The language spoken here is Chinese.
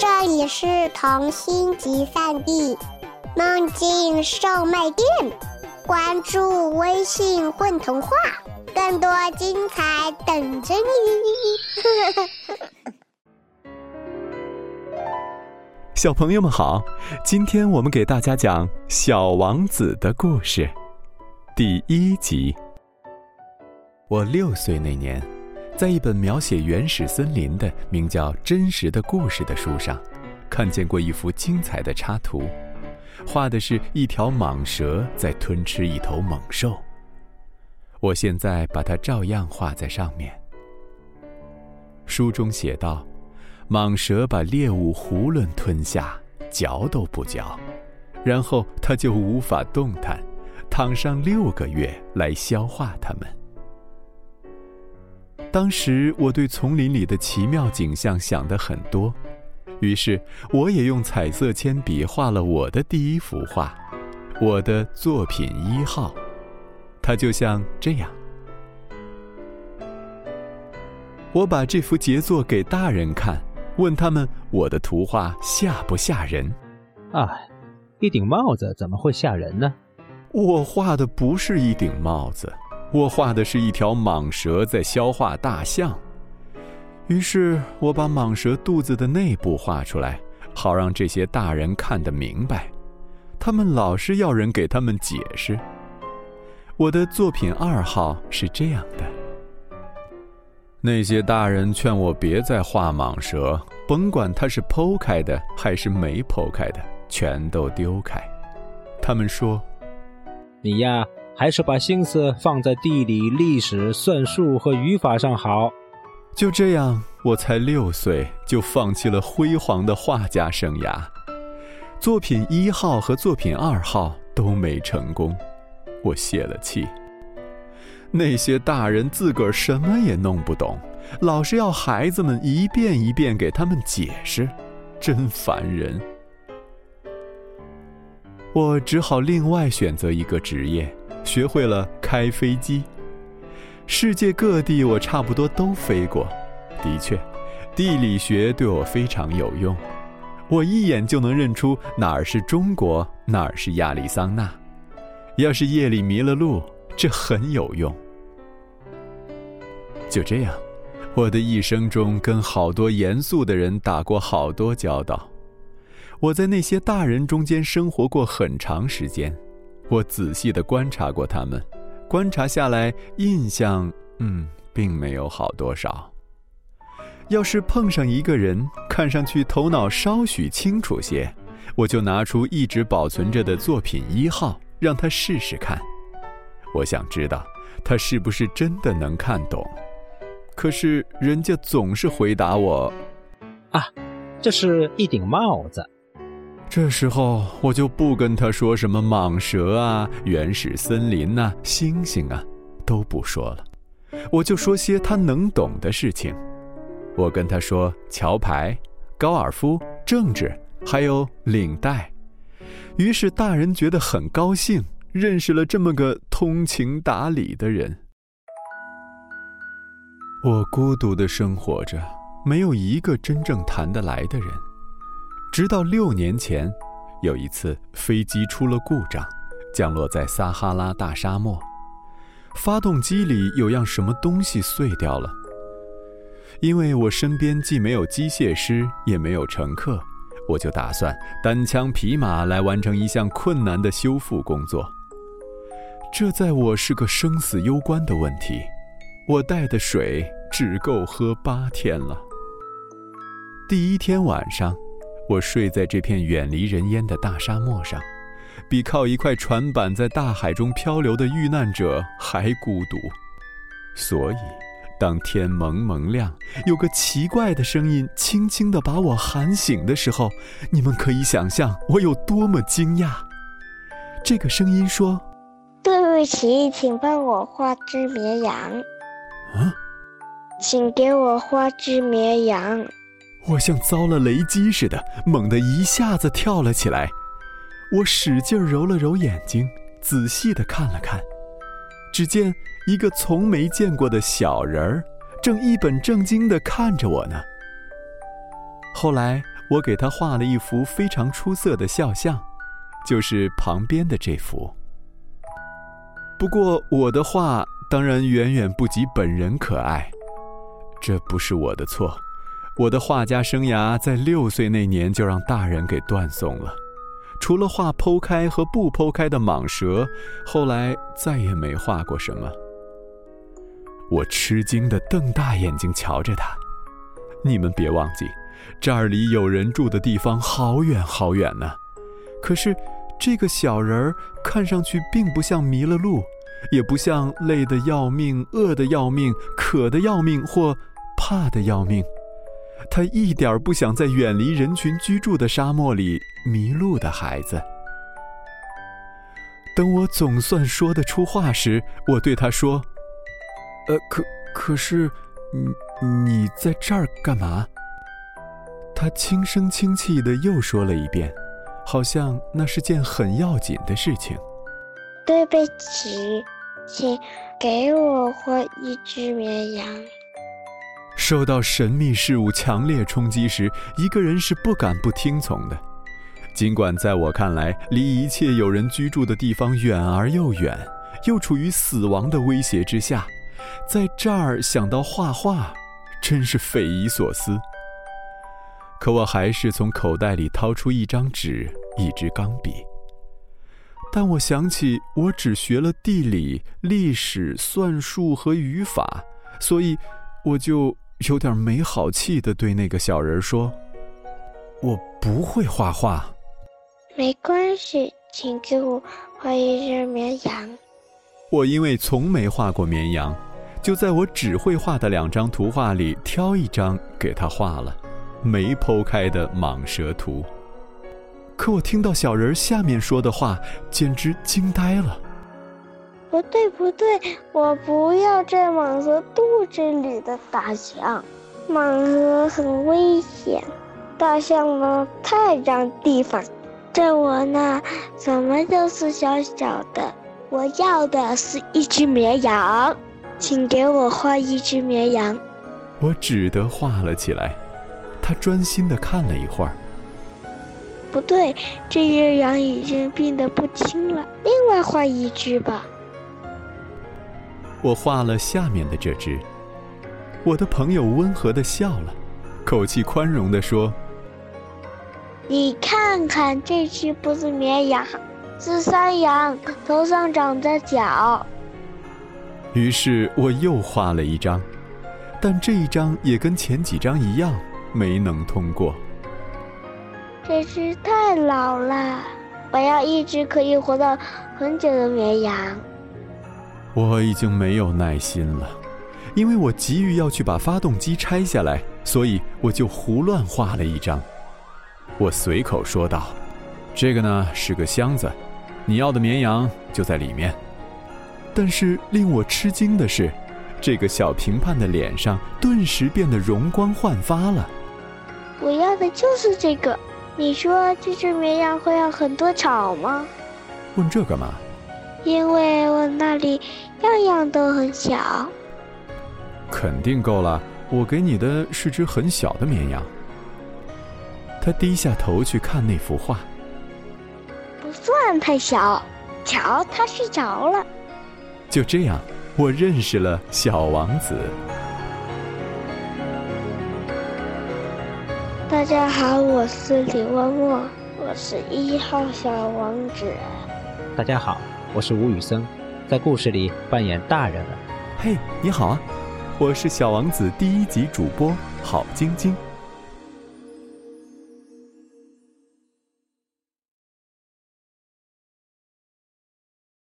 这里是童心集散地，梦境售卖店。关注微信“混童话”，更多精彩等着你。小朋友们好，今天我们给大家讲《小王子》的故事，第一集。我六岁那年。在一本描写原始森林的名叫《真实的故事》的书上，看见过一幅精彩的插图，画的是一条蟒蛇在吞吃一头猛兽。我现在把它照样画在上面。书中写道：蟒蛇把猎物囫囵吞下，嚼都不嚼，然后它就无法动弹，躺上六个月来消化它们。当时我对丛林里的奇妙景象想得很多，于是我也用彩色铅笔画了我的第一幅画，我的作品一号。它就像这样。我把这幅杰作给大人看，问他们我的图画吓不吓人？啊，一顶帽子怎么会吓人呢？我画的不是一顶帽子。我画的是一条蟒蛇在消化大象，于是我把蟒蛇肚子的内部画出来，好让这些大人看得明白。他们老是要人给他们解释。我的作品二号是这样的：那些大人劝我别再画蟒蛇，甭管它是剖开的还是没剖开的，全都丢开。他们说：“你呀。”还是把心思放在地理、历史、算术和语法上好。就这样，我才六岁就放弃了辉煌的画家生涯，作品一号和作品二号都没成功，我泄了气。那些大人自个儿什么也弄不懂，老是要孩子们一遍一遍给他们解释，真烦人。我只好另外选择一个职业。学会了开飞机，世界各地我差不多都飞过。的确，地理学对我非常有用，我一眼就能认出哪儿是中国，哪儿是亚利桑那。要是夜里迷了路，这很有用。就这样，我的一生中跟好多严肃的人打过好多交道，我在那些大人中间生活过很长时间。我仔细的观察过他们，观察下来，印象嗯，并没有好多少。要是碰上一个人，看上去头脑稍许清楚些，我就拿出一直保存着的作品一号，让他试试看。我想知道他是不是真的能看懂。可是人家总是回答我：“啊，这是一顶帽子。”这时候我就不跟他说什么蟒蛇啊、原始森林呐、星星啊，都不说了，我就说些他能懂的事情。我跟他说桥牌、高尔夫、政治，还有领带。于是大人觉得很高兴，认识了这么个通情达理的人。我孤独的生活着，没有一个真正谈得来的人。直到六年前，有一次飞机出了故障，降落在撒哈拉大沙漠，发动机里有样什么东西碎掉了。因为我身边既没有机械师，也没有乘客，我就打算单枪匹马来完成一项困难的修复工作。这在我是个生死攸关的问题，我带的水只够喝八天了。第一天晚上。我睡在这片远离人烟的大沙漠上，比靠一块船板在大海中漂流的遇难者还孤独。所以，当天蒙蒙亮，有个奇怪的声音轻轻地把我喊醒的时候，你们可以想象我有多么惊讶。这个声音说：“对不起，请帮我画只绵羊。”啊，请给我画只绵羊。我像遭了雷击似的，猛地一下子跳了起来。我使劲揉了揉眼睛，仔细的看了看，只见一个从没见过的小人儿，正一本正经的看着我呢。后来我给他画了一幅非常出色的肖像，就是旁边的这幅。不过我的画当然远远不及本人可爱，这不是我的错。我的画家生涯在六岁那年就让大人给断送了，除了画剖开和不剖开的蟒蛇，后来再也没画过什么。我吃惊地瞪大眼睛瞧着他，你们别忘记，这儿离有人住的地方好远好远呢。可是，这个小人儿看上去并不像迷了路，也不像累得要命、饿得要命、渴得要命或怕得要命。他一点不想在远离人群居住的沙漠里迷路的孩子。等我总算说得出话时，我对他说：“呃，可可是，你你在这儿干嘛？”他轻声轻气的又说了一遍，好像那是件很要紧的事情。对不起，请给我画一只绵羊。受到神秘事物强烈冲击时，一个人是不敢不听从的。尽管在我看来，离一切有人居住的地方远而又远，又处于死亡的威胁之下，在这儿想到画画，真是匪夷所思。可我还是从口袋里掏出一张纸、一支钢笔。但我想起我只学了地理、历史、算术和语法，所以我就。有点没好气的对那个小人说：“我不会画画。”没关系，请给我画一只绵羊。我因为从没画过绵羊，就在我只会画的两张图画里挑一张给他画了，没剖开的蟒蛇图。可我听到小人下面说的话，简直惊呆了。不对不对，我不要在蟒蛇肚子里的大象，蟒蛇很危险，大象呢太占地方，在我那怎么都是小小的。我要的是一只绵羊，请给我画一只绵羊。我只得画了起来，他专心的看了一会儿。不对，这只羊已经病得不轻了，另外画一只吧。我画了下面的这只。我的朋友温和的笑了，口气宽容的说：“你看看，这只不是绵羊，是山羊，头上长着角。”于是我又画了一张，但这一张也跟前几张一样，没能通过。这只太老了，我要一只可以活到很久的绵羊。我已经没有耐心了，因为我急于要去把发动机拆下来，所以我就胡乱画了一张。我随口说道：“这个呢是个箱子，你要的绵羊就在里面。”但是令我吃惊的是，这个小评判的脸上顿时变得容光焕发了。我要的就是这个。你说这只绵羊会要很多草吗？问这干嘛？因为我那里样样都很小，肯定够了。我给你的是只很小的绵羊。他低下头去看那幅画，不算太小。瞧，他睡着了。就这样，我认识了小王子。大家好，我是李默默，我是一号小王子。大家好。我是吴宇森，在故事里扮演大人了。嘿，你好啊，我是小王子第一集主播郝晶晶。